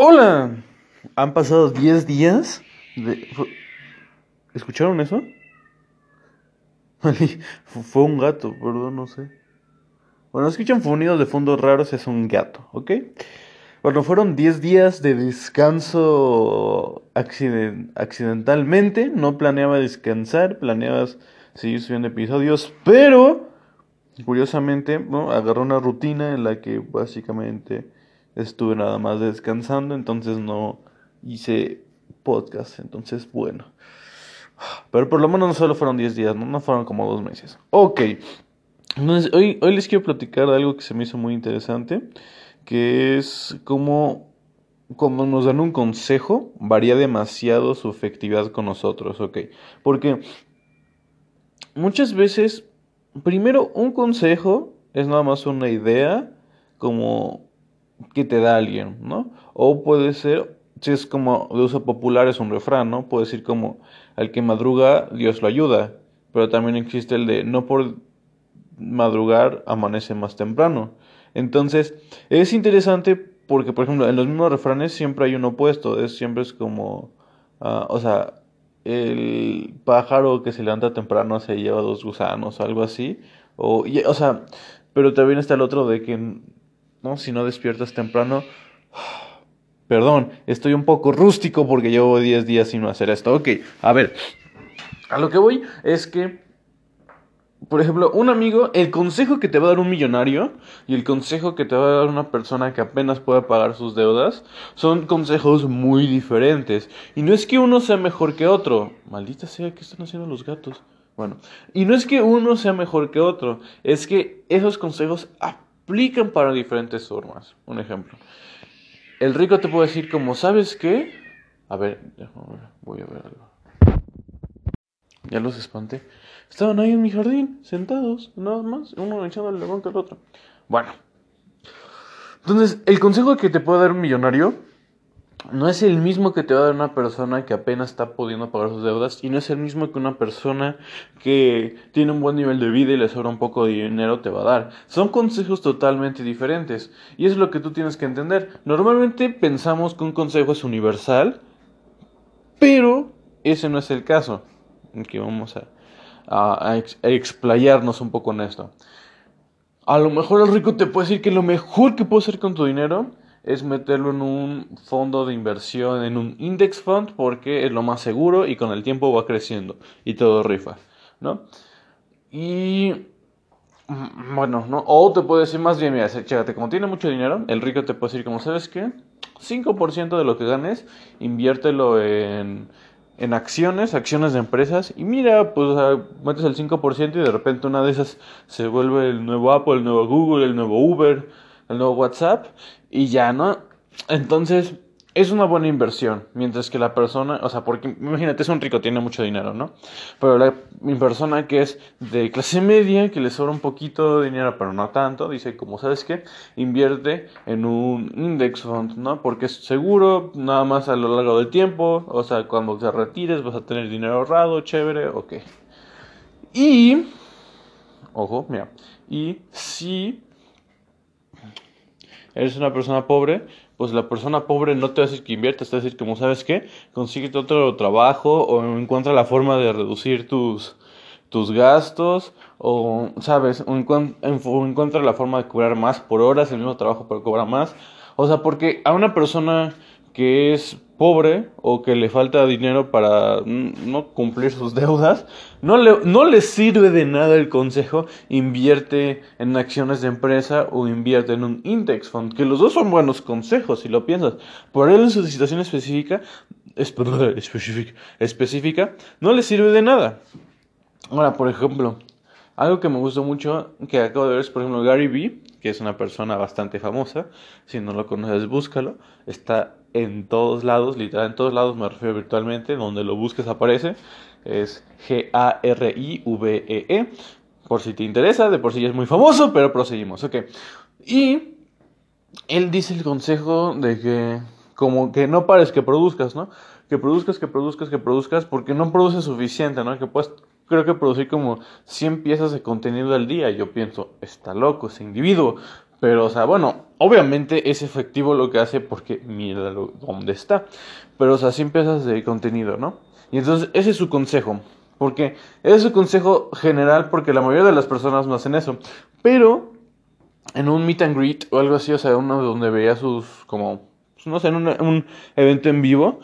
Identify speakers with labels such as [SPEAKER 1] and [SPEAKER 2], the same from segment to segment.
[SPEAKER 1] Hola. Han pasado 10 días de... ¿Escucharon eso? Fue un gato, perdón, no sé. Bueno, escuchan sonidos de fondo raros, es un gato, ¿ok? Bueno, fueron 10 días de descanso accidentalmente. No planeaba descansar, planeaba seguir subiendo episodios, pero curiosamente ¿no? agarré una rutina en la que básicamente estuve nada más descansando, entonces no hice podcast, entonces bueno. Pero por lo menos no solo fueron 10 días, ¿no? no fueron como dos meses. Ok, entonces hoy, hoy les quiero platicar de algo que se me hizo muy interesante, que es como como nos dan un consejo, varía demasiado su efectividad con nosotros, ¿ok? Porque muchas veces, primero, un consejo es nada más una idea como que te da alguien, ¿no? O puede ser, si es como de uso popular, es un refrán, ¿no? Puede decir como, al que madruga, Dios lo ayuda. Pero también existe el de, no por madrugar, amanece más temprano. Entonces, es interesante porque, por ejemplo, en los mismos refranes siempre hay un opuesto. Es, siempre es como, uh, o sea, el pájaro que se levanta temprano se lleva dos gusanos, algo así. O, o sea, pero también está el otro de que ¿no? Si no despiertas temprano. Perdón, estoy un poco rústico porque llevo 10 días sin hacer esto. Ok, a ver. A lo que voy es que, por ejemplo, un amigo, el consejo que te va a dar un millonario y el consejo que te va a dar una persona que apenas puede pagar sus deudas son consejos muy diferentes. Y no es que uno sea mejor que otro. Maldita sea, ¿qué están haciendo los gatos? Bueno, y no es que uno sea mejor que otro, es que esos consejos aplican para diferentes formas. Un ejemplo. El rico te puede decir como, ¿sabes qué? A ver, voy a ver algo. Ya los espanté. Estaban ahí en mi jardín, sentados, nada más, uno echando el levante al otro. Bueno. Entonces, el consejo que te puede dar un millonario no es el mismo que te va a dar una persona que apenas está pudiendo pagar sus deudas y no es el mismo que una persona que tiene un buen nivel de vida y le sobra un poco de dinero te va a dar. Son consejos totalmente diferentes y es lo que tú tienes que entender. Normalmente pensamos que un consejo es universal, pero ese no es el caso. Aquí vamos a, explayarnos un poco en esto. A lo mejor el rico te puede decir que lo mejor que puedo hacer con tu dinero es meterlo en un fondo de inversión, en un index fund, porque es lo más seguro y con el tiempo va creciendo y todo rifa, ¿no? Y mm, bueno, ¿no? O te puede decir más bien, mira, chécate, como tiene mucho dinero, el rico te puede decir, como sabes qué, 5% de lo que ganes, inviértelo en, en acciones, acciones de empresas, y mira, pues metes el 5% y de repente una de esas se vuelve el nuevo Apple, el nuevo Google, el nuevo Uber, el nuevo WhatsApp y ya, ¿no? Entonces, es una buena inversión, mientras que la persona, o sea, porque imagínate, es un rico, tiene mucho dinero, ¿no? Pero la persona que es de clase media, que le sobra un poquito de dinero, pero no tanto, dice, como sabes qué, invierte en un index fund, ¿no? Porque es seguro, nada más a lo largo del tiempo, o sea, cuando te retires vas a tener dinero ahorrado, chévere, ok. Y, ojo, mira, y si eres una persona pobre, pues la persona pobre no te va a decir que inviertas, te va a decir como sabes qué, consíguete otro trabajo o encuentra la forma de reducir tus, tus gastos o, sabes, o, encuentra la forma de cobrar más por horas, el mismo trabajo pero cobra más. O sea, porque a una persona que es pobre o que le falta dinero para no cumplir sus deudas, no le, no le sirve de nada el consejo, invierte en acciones de empresa o invierte en un index fund, que los dos son buenos consejos si lo piensas. Por él en su situación específica, específica, específica, no le sirve de nada. Ahora, por ejemplo, algo que me gustó mucho, que acabo de ver es, por ejemplo, Gary Vee, que es una persona bastante famosa. Si no lo conoces, búscalo. Está en todos lados, literal, en todos lados me refiero virtualmente. Donde lo busques aparece. Es G-A-R-I-V-E-E. -E. Por si te interesa, de por sí ya es muy famoso, pero proseguimos. Ok. Y él dice el consejo de que, como que no pares que produzcas, ¿no? Que produzcas, que produzcas, que produzcas, porque no produces suficiente, ¿no? Que puedes creo que producir como 100 piezas de contenido al día. Yo pienso, está loco ese individuo. Pero, o sea, bueno, obviamente es efectivo lo que hace porque mira dónde está. Pero, o sea, así empiezas de contenido, ¿no? Y entonces ese es su consejo. Porque es su consejo general porque la mayoría de las personas no hacen eso. Pero en un meet and greet o algo así, o sea, uno donde veía sus, como, no sé, en un evento en vivo,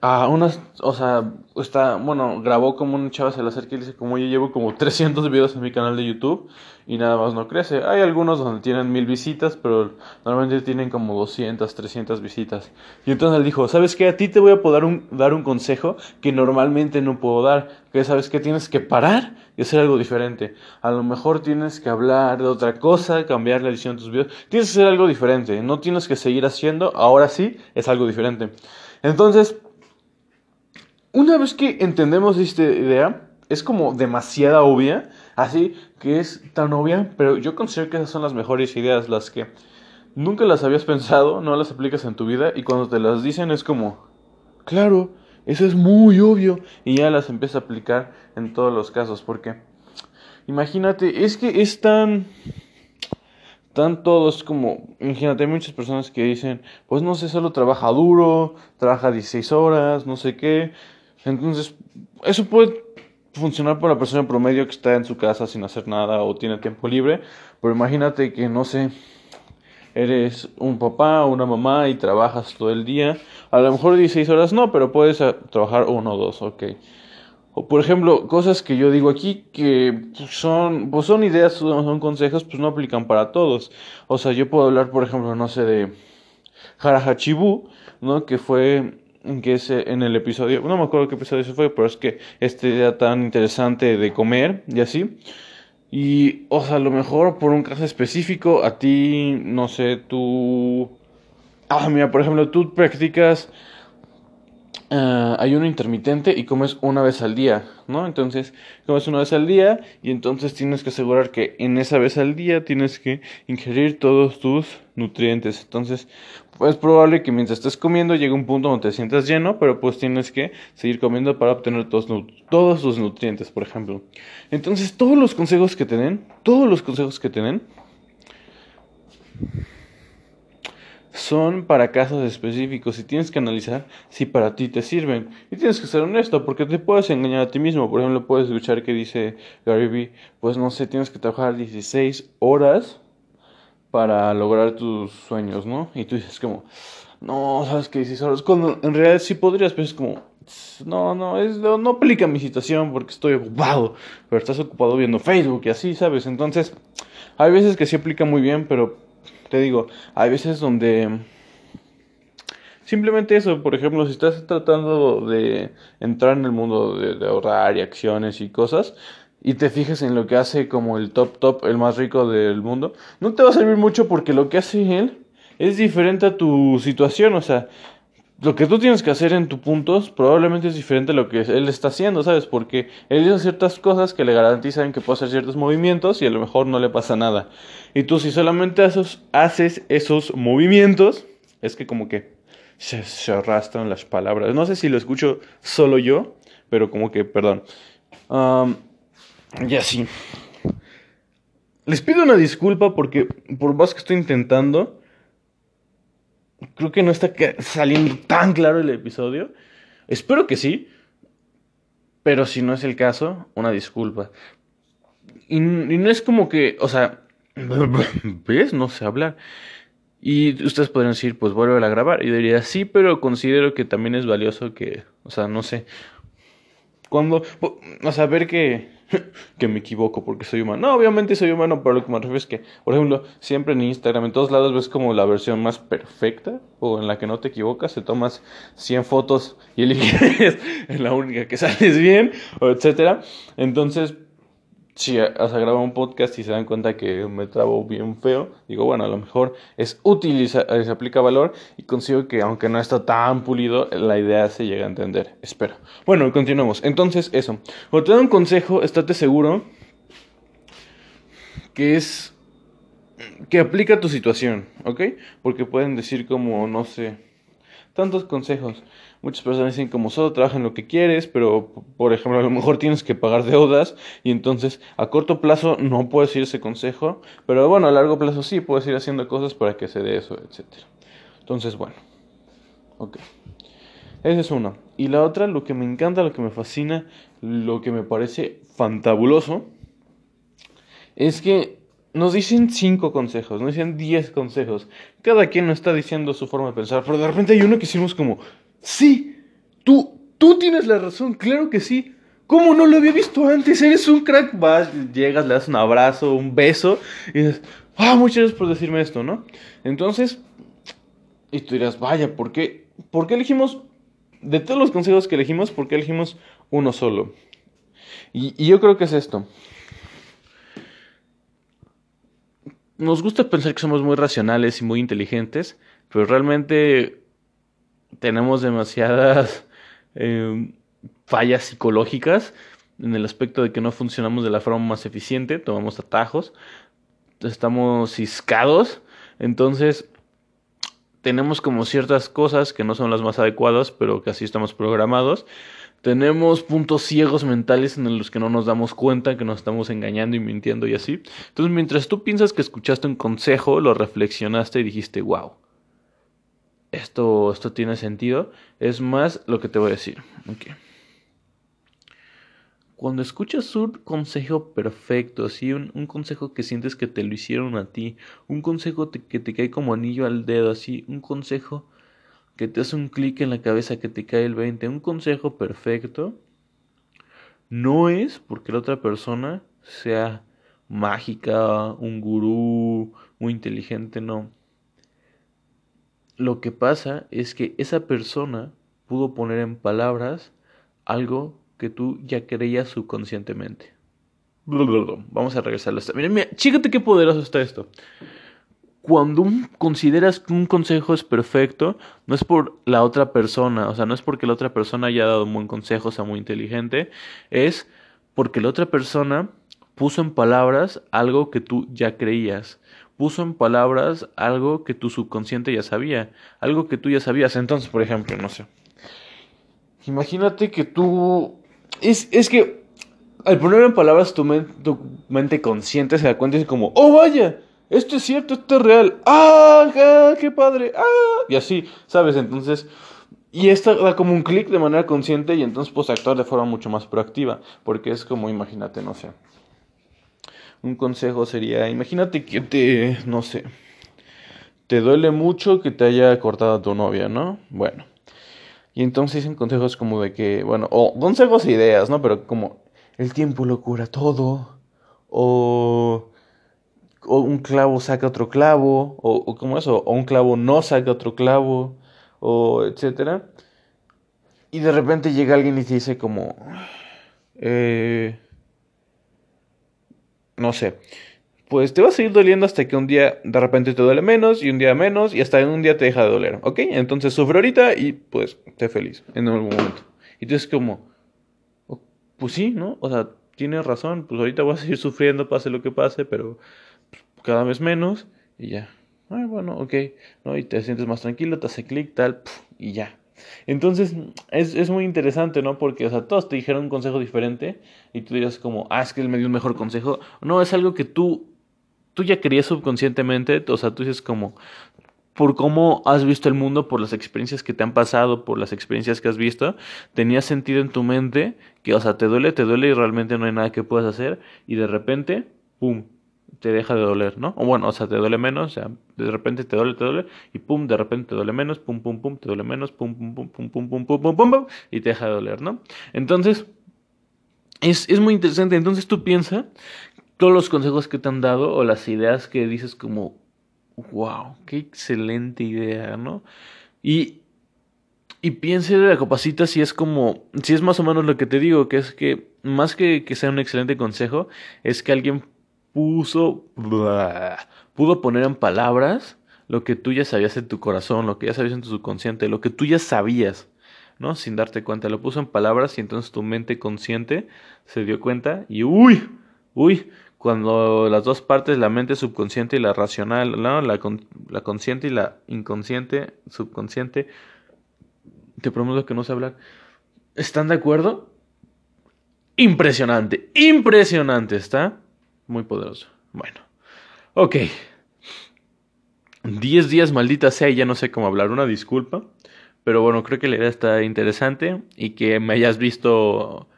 [SPEAKER 1] a unas, o sea, está, bueno, grabó como un chavo se le acerca y dice, como yo llevo como 300 videos en mi canal de YouTube y nada más no crece. Hay algunos donde tienen mil visitas, pero normalmente tienen como 200, 300 visitas. Y entonces él dijo, ¿sabes qué? A ti te voy a poder un, dar un consejo que normalmente no puedo dar. Que sabes que tienes que parar y hacer algo diferente. A lo mejor tienes que hablar de otra cosa, cambiar la edición de tus videos. Tienes que hacer algo diferente. No tienes que seguir haciendo, ahora sí, es algo diferente. Entonces, una vez que entendemos esta idea, es como demasiada obvia, así que es tan obvia, pero yo considero que esas son las mejores ideas, las que nunca las habías pensado, no las aplicas en tu vida y cuando te las dicen es como, claro, eso es muy obvio y ya las empiezas a aplicar en todos los casos, porque imagínate, es que es tan tan todos como, imagínate, hay muchas personas que dicen, pues no sé, solo trabaja duro, trabaja 16 horas, no sé qué, entonces, eso puede funcionar para la persona promedio que está en su casa sin hacer nada o tiene tiempo libre, pero imagínate que, no sé, eres un papá o una mamá y trabajas todo el día, a lo mejor 16 horas no, pero puedes ah, trabajar uno o dos, ok. O por ejemplo, cosas que yo digo aquí que son, pues son ideas, son consejos, pues no aplican para todos. O sea, yo puedo hablar, por ejemplo, no sé, de Harahachibu, ¿no? Que fue que es en el episodio, no me acuerdo qué episodio fue, pero es que este era tan interesante de comer y así. Y, o sea, a lo mejor por un caso específico, a ti, no sé, tú... Ah, mira, por ejemplo, tú practicas uh, ayuno intermitente y comes una vez al día, ¿no? Entonces, comes una vez al día y entonces tienes que asegurar que en esa vez al día tienes que ingerir todos tus nutrientes. Entonces, es probable que mientras estés comiendo llegue un punto donde te sientas lleno, pero pues tienes que seguir comiendo para obtener todos, todos nutrientes, por ejemplo. Entonces, todos los consejos que te den, todos los consejos que te den, son para casos específicos y tienes que analizar si para ti te sirven. Y tienes que ser honesto porque te puedes engañar a ti mismo. Por ejemplo, puedes escuchar que dice Gary Vee, pues no sé, tienes que trabajar 16 horas para lograr tus sueños, ¿no? Y tú dices como, no, sabes que 16 horas, cuando en realidad sí podrías, pero es como, no, no, es, no, aplica mi situación porque estoy ocupado, pero estás ocupado viendo Facebook y así, ¿sabes? Entonces, hay veces que sí aplica muy bien, pero te digo, hay veces donde simplemente eso, por ejemplo, si estás tratando de entrar en el mundo de, ahorrar y acciones y cosas, y te fijas en lo que hace como el top top, el más rico del mundo, no te va a servir mucho porque lo que hace él es diferente a tu situación, o sea, lo que tú tienes que hacer en tus puntos probablemente es diferente a lo que él está haciendo, ¿sabes? Porque él hace ciertas cosas que le garantizan que puede hacer ciertos movimientos y a lo mejor no le pasa nada. Y tú si solamente haces, haces esos movimientos, es que como que se, arrastran las palabras. No sé si lo escucho solo yo, pero como que, perdón. Y así. Les pido una disculpa porque por más que estoy intentando creo que no está saliendo tan claro el episodio. Espero que sí. Pero si no es el caso, una disculpa. Y, no es como que, o sea, ¿ves? No sé hablar. Y ustedes podrían decir, pues vuelve a grabar. Y diría, sí, pero considero que también es valioso que, o sea, no sé. Cuando, o sea, ver que que me equivoco porque soy humano. No, obviamente soy humano, pero lo que me refiero es que, por ejemplo, siempre en Instagram, en todos lados ves como la versión más perfecta o en la que no te equivocas, te tomas 100 fotos y eliges la única que sales bien, o etcétera. Entonces, si hasta grabado un podcast y se dan cuenta que me trabo bien feo, digo, bueno, a lo mejor es útil y se, aplica valor y consigo que aunque no está tan pulido, la idea se llega a entender. Espero. Bueno, continuemos. Entonces, eso. Cuando te doy un consejo, estate seguro que es que aplica tu situación, ¿ok? Porque pueden decir como, no sé, tantos consejos. Muchas personas dicen como solo trabaja en lo que quieres, pero por ejemplo a lo mejor tienes que pagar deudas y entonces a corto plazo no puedes ir ese consejo, pero bueno, a largo plazo sí puedes ir haciendo cosas para que se dé eso, etc. Entonces bueno, ok. Esa es una. Y la otra, lo que me encanta, lo que me fascina, lo que me parece fantabuloso, es que nos dicen cinco consejos, nos dicen diez consejos. Cada quien nos está diciendo su forma de pensar, pero de repente hay uno que hicimos como, sí, tú, tú tienes la razón, claro que sí. ¿Cómo no lo había visto antes? Eres un crack. Vas, llegas, le das un abrazo, un beso y dices, ah, muchas gracias por decirme esto, ¿no? Entonces, y tú dirás, vaya, ¿por qué? ¿Por qué elegimos, de todos los consejos que elegimos, por qué elegimos uno solo? Y yo creo que es esto. Nos gusta pensar que somos muy racionales y muy inteligentes, pero realmente tenemos demasiadas eh, fallas psicológicas en el aspecto de que no funcionamos de la forma más eficiente, tomamos atajos, estamos ciscados, entonces tenemos como ciertas cosas que no son las más adecuadas, pero que así estamos programados. Tenemos puntos ciegos mentales en los que no nos damos cuenta que nos estamos engañando y mintiendo y así. Entonces, mientras tú piensas que escuchaste un consejo, lo reflexionaste y dijiste, wow, esto, esto tiene sentido, es más lo que te voy a decir. Cuando escuchas un consejo perfecto, así, un, un, consejo que sientes que te lo hicieron a ti, un consejo que te cae como anillo al dedo, así, un consejo que te hace un clic en la cabeza que te cae el 20, un consejo perfecto, no es porque la otra persona sea mágica, un gurú, muy inteligente, no. Lo que pasa es que esa persona pudo poner en palabras algo que tú ya creías subconscientemente. Vamos a regresarlo. Mira, mira, chícate qué poderoso está esto cuando consideras que un consejo es perfecto, no es por la otra persona, o sea, no es porque la otra persona haya dado un buen consejo, sea muy inteligente, es porque la otra persona puso en palabras algo que tú ya creías, puso en palabras algo que tu subconsciente ya sabía, algo que tú ya sabías. Entonces, por ejemplo, no sé, imagínate que tú... Es, es que al poner en palabras tu, tu mente consciente se da cuenta y es como, oh vaya, esto es cierto, esto es real, ¡ah! ¡Qué padre! ¡ah! Y así, ¿sabes? Entonces, y esto da como un clic de manera consciente y entonces puedes actuar de forma mucho más proactiva, porque es como, imagínate, no sé. Un consejo sería, imagínate que te, no sé, te duele mucho que te haya cortado a tu novia, ¿no? Bueno. Y entonces dicen consejos como de que, bueno, o consejos e ideas, ¿no? Pero como, el tiempo lo cura todo, o o un clavo saca otro clavo, o, o como eso, o un clavo no saca otro clavo, o etcétera. Y de repente llega alguien y te dice como, eh, no sé, pues te va a seguir doliendo hasta que un día de repente te duele menos y un día menos y hasta un día te deja de doler, ¿ok? Entonces sufre ahorita y pues te feliz en algún momento. Y tú es como, oh, pues sí, ¿no? O sea, tienes razón, pues ahorita voy a seguir sufriendo, pase lo que pase, pero cada vez menos y ya. Ah, bueno, ok, ¿no? Y te sientes más tranquilo, te hace clic, tal, y ya. Entonces, es, es, muy interesante, ¿no? Porque, o sea, todos te dijeron un consejo diferente y tú dirás como, ah, es que él me dio un mejor consejo. No, es algo que tú, tú ya querías subconscientemente, o sea, tú dices como, por cómo has visto el mundo, por las experiencias que te han pasado, por las experiencias que has visto, tenía sentido en tu mente que, o sea, te duele, te duele y realmente no hay nada que puedas hacer y de repente, ¡pum!, te deja de doler, ¿no? O bueno, o sea, te duele menos, o sea, de repente te duele, te duele, y pum, de repente te duele menos, pum, pum, pum, te duele menos, pum, pum, pum, pum, pum, pum, pum, pum, pum, pum, y te deja de doler, ¿no? Entonces, es, es muy interesante. Entonces tú piensas todos los consejos que te han dado o las ideas que dices como, wow, qué excelente idea, ¿no? Y, y piense de la copacita si es como, si es más o menos lo que te digo, que es que más que que sea un excelente consejo, es que alguien puso, pudo poner en palabras lo que tú ya sabías en tu corazón, lo que ya sabías en tu subconsciente, lo que tú ya sabías, ¿no? Sin darte cuenta. Lo puso en palabras y entonces tu mente consciente se dio cuenta y uy, uy, cuando las dos partes, la mente subconsciente y la racional, ¿no? la, la consciente y la inconsciente, subconsciente, te prometo que no sé hablar. ¿Están de acuerdo? Impresionante, impresionante, ¿está? Muy poderoso. Bueno, ok. 10 días, maldita sea, y ya no sé cómo hablar. Una disculpa. Pero bueno, creo que la idea está interesante y que me hayas visto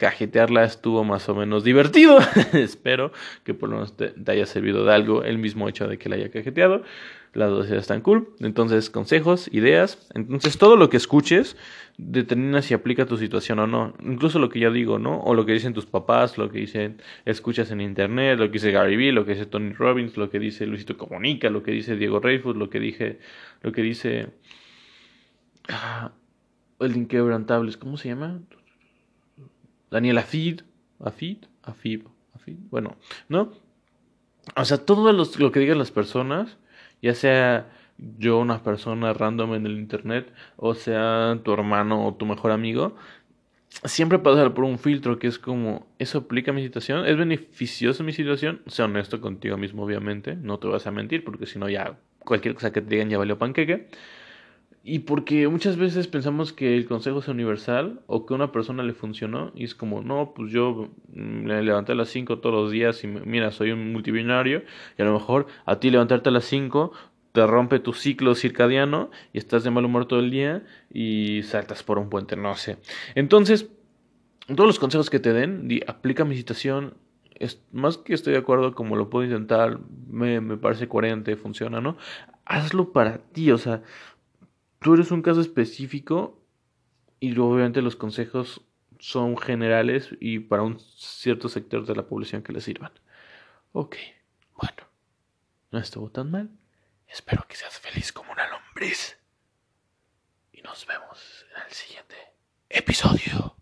[SPEAKER 1] cajetearla estuvo más o menos divertido. Espero que por lo menos te, haya servido de algo el mismo hecho de que la haya cajeteado. Las dos ideas están cool. Entonces, consejos, ideas. Entonces, todo lo que escuches determina si aplica tu situación o no. Incluso lo que yo digo, ¿no? O lo que dicen tus papás, lo que dicen, escuchas en internet, lo que dice Gary Vee, lo que dice Tony Robbins, lo que dice Luisito Comunica, lo que dice Diego Reyfus, lo que dije, lo que dice ah, el inquebrantable, ¿cómo se llama? Daniel Afid, Afid, Afid, Afid, bueno, ¿no? O sea, todo lo que digan las personas, ya sea yo una persona random en el internet, o sea tu hermano o tu mejor amigo, siempre pasar por un filtro que es como, ¿eso aplica a mi situación? ¿Es beneficioso mi situación? Sea honesto contigo mismo, obviamente, no te vas a mentir, porque si no ya cualquier cosa que te digan ya valió panqueque. Y porque muchas veces pensamos que el consejo es universal o que a una persona le funcionó y es como, no, pues yo me levanté a las 5 todos los días y mira, soy un multimillonario y a lo mejor a ti levantarte a las 5 te rompe tu ciclo circadiano y estás de mal humor todo el día y saltas por un puente, no sé. Entonces, todos los consejos que te den, aplica mi situación, es, más que estoy de acuerdo como lo puedo intentar, me, me parece coherente, funciona, ¿no? Hazlo para ti, o sea, tú eres un caso específico y obviamente los consejos son generales y para un cierto sector de la población que le sirvan. Ok, bueno, no estuvo tan mal. Espero que seas feliz como una lombriz. Y nos vemos en el siguiente episodio.